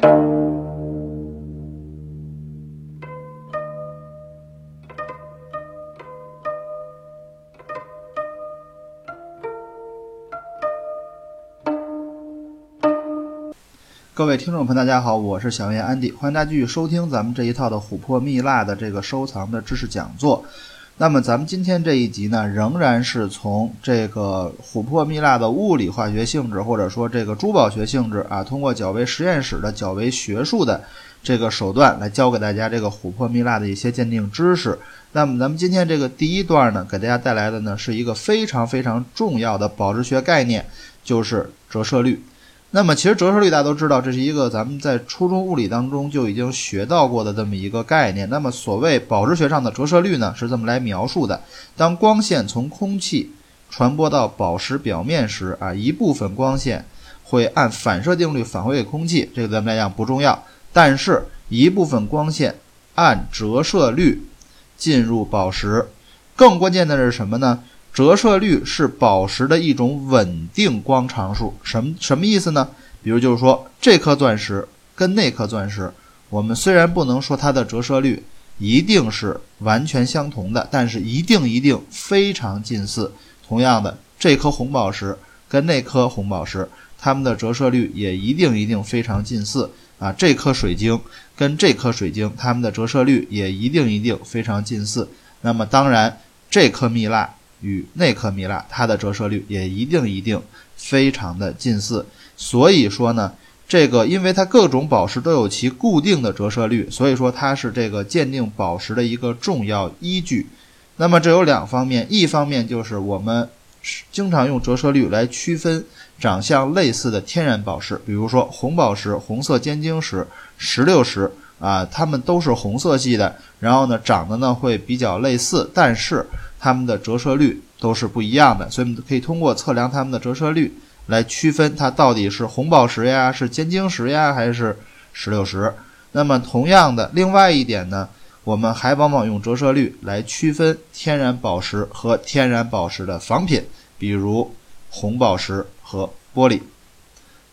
各位听众朋友，大家好，我是小叶安迪，欢迎大家继续收听咱们这一套的琥珀蜜蜡的这个收藏的知识讲座。那么咱们今天这一集呢，仍然是从这个琥珀蜜蜡的物理化学性质，或者说这个珠宝学性质啊，通过较为实验室的、较为学术的这个手段来教给大家这个琥珀蜜蜡的一些鉴定知识。那么咱们今天这个第一段呢，给大家带来的呢是一个非常非常重要的保值学概念，就是折射率。那么其实折射率大家都知道，这是一个咱们在初中物理当中就已经学到过的这么一个概念。那么所谓宝石学上的折射率呢，是这么来描述的：当光线从空气传播到宝石表面时，啊，一部分光线会按反射定律返回给空气，这个咱们来讲不重要；但是一部分光线按折射率进入宝石。更关键的是什么呢？折射率是宝石的一种稳定光常数，什么什么意思呢？比如就是说，这颗钻石跟那颗钻石，我们虽然不能说它的折射率一定是完全相同的，但是一定一定非常近似。同样的，这颗红宝石跟那颗红宝石，它们的折射率也一定一定非常近似啊。这颗水晶跟这颗水晶，它们的折射率也一定一定非常近似。那么当然，这颗蜜蜡。与那颗蜜蜡，它的折射率也一定一定非常的近似。所以说呢，这个因为它各种宝石都有其固定的折射率，所以说它是这个鉴定宝石的一个重要依据。那么这有两方面，一方面就是我们经常用折射率来区分长相类似的天然宝石，比如说红宝石、红色尖晶石、石榴石啊，它们都是红色系的，然后呢长得呢会比较类似，但是。它们的折射率都是不一样的，所以我们可以通过测量它们的折射率来区分它到底是红宝石呀、是尖晶石呀还是石榴石。那么同样的，另外一点呢，我们还往往用折射率来区分天然宝石和天然宝石的仿品，比如红宝石和玻璃。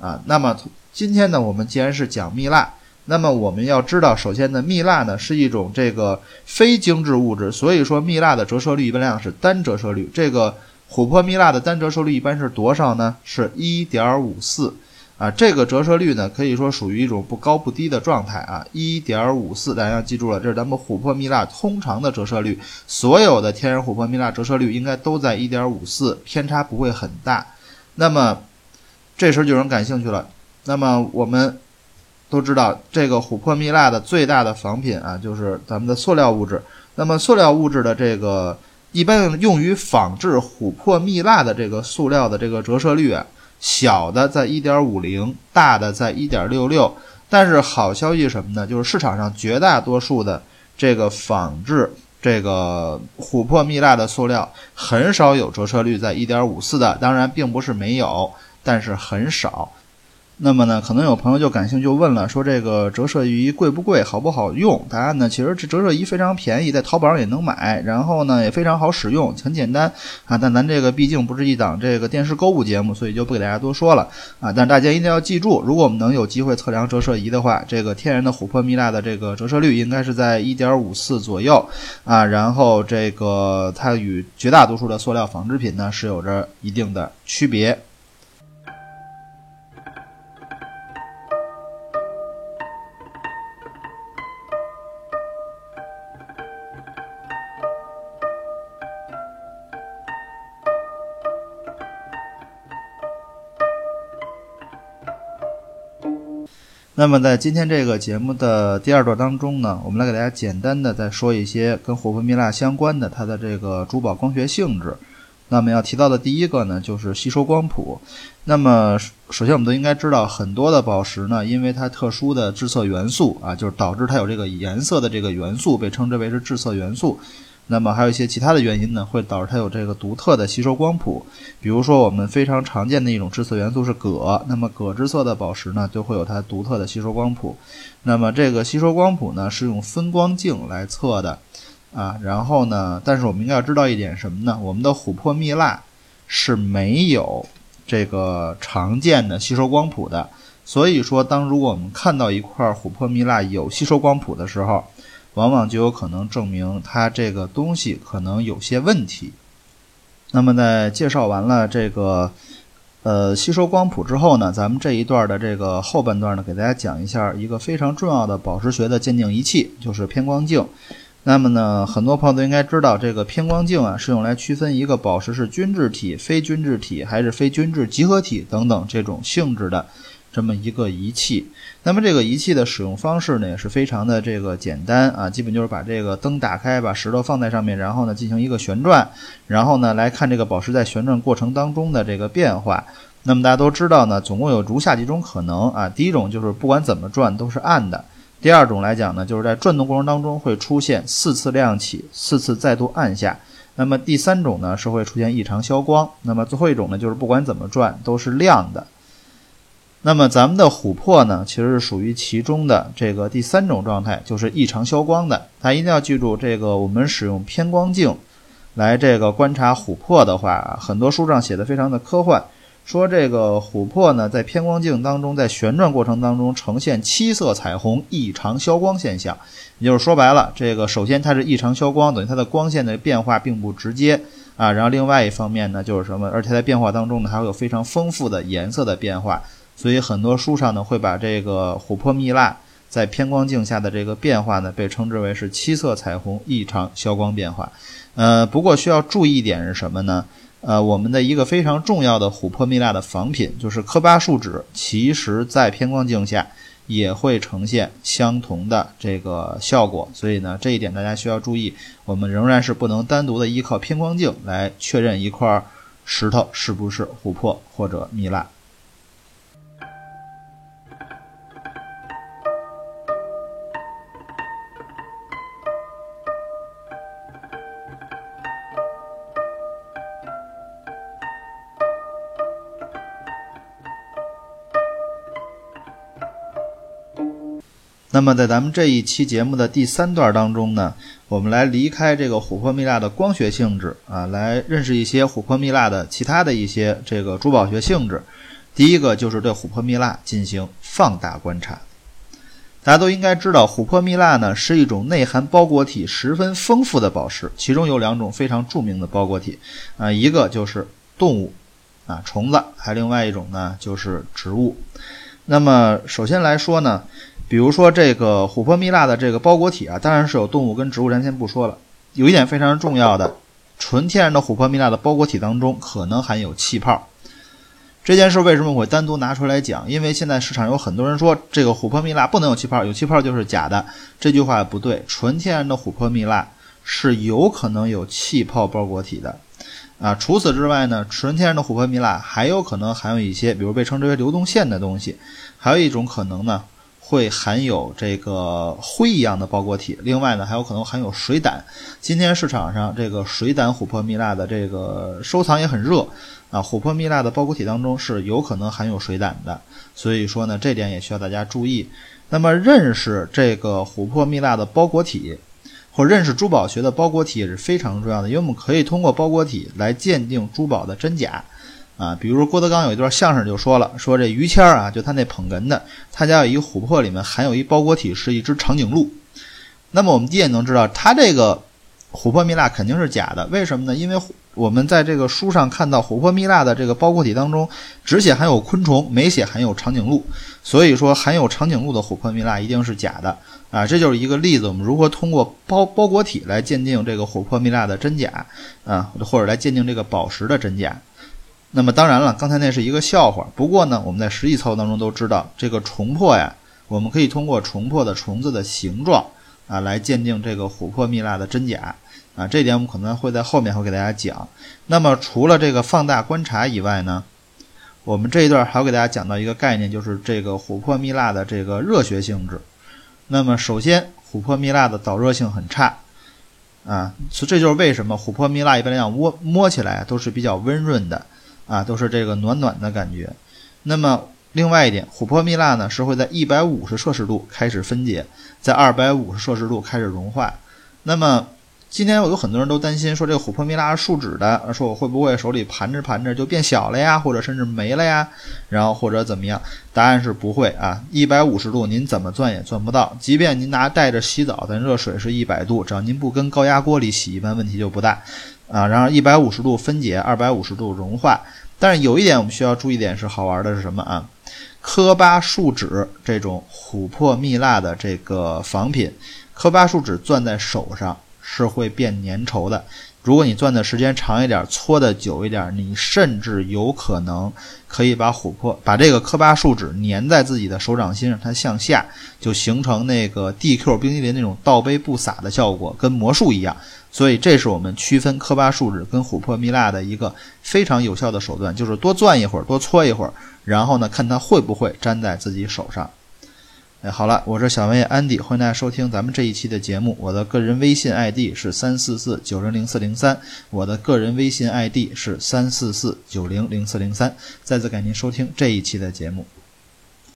啊，那么今天呢，我们既然是讲蜜蜡。那么我们要知道，首先呢，蜜蜡呢是一种这个非精致物质，所以说蜜蜡的折射率一般量是单折射率。这个琥珀蜜蜡的单折射率一般是多少呢？是1.54啊。这个折射率呢，可以说属于一种不高不低的状态啊。1.54，大家要记住了，这是咱们琥珀蜜蜡通常的折射率。所有的天然琥珀蜜蜡折射率应该都在1.54，偏差不会很大。那么这时候就有人感兴趣了，那么我们。都知道这个琥珀蜜蜡的最大的仿品啊，就是咱们的塑料物质。那么塑料物质的这个一般用于仿制琥珀蜜蜡的这个塑料的这个折射率啊，小的在1.50，大的在1.66。但是好消息什么呢？就是市场上绝大多数的这个仿制这个琥珀蜜蜡的塑料很少有折射率在1.54的。当然，并不是没有，但是很少。那么呢，可能有朋友就感兴趣，就问了，说这个折射仪贵不贵，好不好用？答案呢，其实这折射仪非常便宜，在淘宝上也能买，然后呢也非常好使用，很简单啊。但咱这个毕竟不是一档这个电视购物节目，所以就不给大家多说了啊。但大家一定要记住，如果我们能有机会测量折射仪的话，这个天然的琥珀蜜蜡的这个折射率应该是在一点五四左右啊。然后这个它与绝大多数的塑料仿制品呢是有着一定的区别。那么在今天这个节目的第二段当中呢，我们来给大家简单的再说一些跟琥珀蜜蜡相关的它的这个珠宝光学性质。那么要提到的第一个呢，就是吸收光谱。那么首先我们都应该知道，很多的宝石呢，因为它特殊的致色元素啊，就是导致它有这个颜色的这个元素，被称之为是致色元素。那么还有一些其他的原因呢，会导致它有这个独特的吸收光谱。比如说，我们非常常见的一种致色元素是铬，那么铬致色的宝石呢，就会有它独特的吸收光谱。那么这个吸收光谱呢，是用分光镜来测的，啊，然后呢，但是我们应该要知道一点什么呢？我们的琥珀蜜蜡是没有这个常见的吸收光谱的。所以说，当如果我们看到一块琥珀蜜蜡有吸收光谱的时候，往往就有可能证明它这个东西可能有些问题。那么在介绍完了这个呃吸收光谱之后呢，咱们这一段的这个后半段呢，给大家讲一下一个非常重要的宝石学的鉴定仪器，就是偏光镜。那么呢，很多朋友都应该知道，这个偏光镜啊是用来区分一个宝石是均质体、非均质体还是非均质集合体等等这种性质的。这么一个仪器，那么这个仪器的使用方式呢，也是非常的这个简单啊，基本就是把这个灯打开，把石头放在上面，然后呢进行一个旋转，然后呢来看这个宝石在旋转过程当中的这个变化。那么大家都知道呢，总共有如下几种可能啊，第一种就是不管怎么转都是暗的；第二种来讲呢，就是在转动过程当中会出现四次亮起，四次再度暗下；那么第三种呢是会出现异常消光；那么最后一种呢就是不管怎么转都是亮的。那么咱们的琥珀呢，其实是属于其中的这个第三种状态，就是异常消光的。大家一定要记住，这个我们使用偏光镜来这个观察琥珀的话，很多书上写的非常的科幻，说这个琥珀呢在偏光镜当中，在旋转过程当中呈现七色彩虹异常消光现象。也就是说白了，这个首先它是异常消光，等于它的光线的变化并不直接啊。然后另外一方面呢，就是什么？而且在变化当中呢，还会有非常丰富的颜色的变化。所以很多书上呢会把这个琥珀蜜蜡在偏光镜下的这个变化呢被称之为是七色彩虹异常消光变化。呃，不过需要注意一点是什么呢？呃，我们的一个非常重要的琥珀蜜蜡的仿品就是科巴树脂，其实在偏光镜下也会呈现相同的这个效果。所以呢，这一点大家需要注意，我们仍然是不能单独的依靠偏光镜来确认一块石头是不是琥珀或者蜜蜡。那么在咱们这一期节目的第三段当中呢，我们来离开这个琥珀蜜蜡的光学性质啊，来认识一些琥珀蜜蜡的其他的一些这个珠宝学性质。第一个就是对琥珀蜜蜡进行放大观察。大家都应该知道，琥珀蜜蜡呢是一种内含包裹体十分丰富的宝石，其中有两种非常著名的包裹体啊，一个就是动物啊虫子，还另外一种呢就是植物。那么首先来说呢。比如说这个琥珀蜜蜡的这个包裹体啊，当然是有动物跟植物，咱先不说了。有一点非常重要的，纯天然的琥珀蜜蜡的包裹体当中可能含有气泡。这件事为什么我会单独拿出来讲？因为现在市场有很多人说这个琥珀蜜蜡不能有气泡，有气泡就是假的。这句话不对，纯天然的琥珀蜜蜡是有可能有气泡包裹体的啊。除此之外呢，纯天然的琥珀蜜蜡还有可能含有一些，比如被称之为流动线的东西。还有一种可能呢。会含有这个灰一样的包裹体，另外呢，还有可能含有水胆。今天市场上这个水胆琥珀蜜蜡的这个收藏也很热啊，琥珀蜜蜡的包裹体当中是有可能含有水胆的，所以说呢，这点也需要大家注意。那么认识这个琥珀蜜蜡的包裹体，或认识珠宝学的包裹体也是非常重要的，因为我们可以通过包裹体来鉴定珠宝的真假。啊，比如说郭德纲有一段相声就说了，说这于谦儿啊，就他那捧哏的，他家有一琥珀里面含有一包裹体是一只长颈鹿。那么我们第一眼能知道，他这个琥珀蜜蜡肯定是假的。为什么呢？因为我们在这个书上看到琥珀蜜蜡的这个包裹体当中，只写含有昆虫，没写含有长颈鹿。所以说，含有长颈鹿的琥珀蜜蜡一定是假的啊！这就是一个例子，我们如何通过包包裹体来鉴定这个琥珀蜜蜡的真假啊，或者来鉴定这个宝石的真假。那么当然了，刚才那是一个笑话。不过呢，我们在实际操作当中都知道，这个虫珀呀，我们可以通过虫珀的虫子的形状啊，来鉴定这个琥珀蜜蜡的真假啊。这点我们可能会在后面会给大家讲。那么除了这个放大观察以外呢，我们这一段还要给大家讲到一个概念，就是这个琥珀蜜蜡的这个热学性质。那么首先，琥珀蜜蜡的导热性很差啊，所以这就是为什么琥珀蜜蜡一般来讲摸摸起来都是比较温润的。啊，都是这个暖暖的感觉。那么，另外一点，琥珀蜜蜡呢是会在一百五十摄氏度开始分解，在二百五十摄氏度开始融化。那么，今天我有很多人都担心说这个琥珀蜜蜡是树脂的，说我会不会手里盘着盘着就变小了呀，或者甚至没了呀，然后或者怎么样？答案是不会啊，一百五十度您怎么钻也钻不到，即便您拿带着洗澡，咱热水是一百度，只要您不跟高压锅里洗，一般问题就不大啊。然后一百五十度分解，二百五十度融化。但是有一点我们需要注意点是好玩的是什么啊？科巴树脂这种琥珀蜜蜡的这个仿品，科巴树脂攥在手上。是会变粘稠的。如果你攥的时间长一点，搓的久一点，你甚至有可能可以把琥珀、把这个科巴树脂粘在自己的手掌心上，它向下就形成那个 DQ 冰淇淋那种倒杯不洒的效果，跟魔术一样。所以，这是我们区分科巴树脂跟琥珀蜜蜡的一个非常有效的手段，就是多攥一会儿，多搓一会儿，然后呢，看它会不会粘在自己手上。哎，好了，我是小文安迪，欢迎大家收听咱们这一期的节目。我的个人微信 ID 是三四四九零零四零三，我的个人微信 ID 是三四四九零零四零三。再次感谢您收听这一期的节目。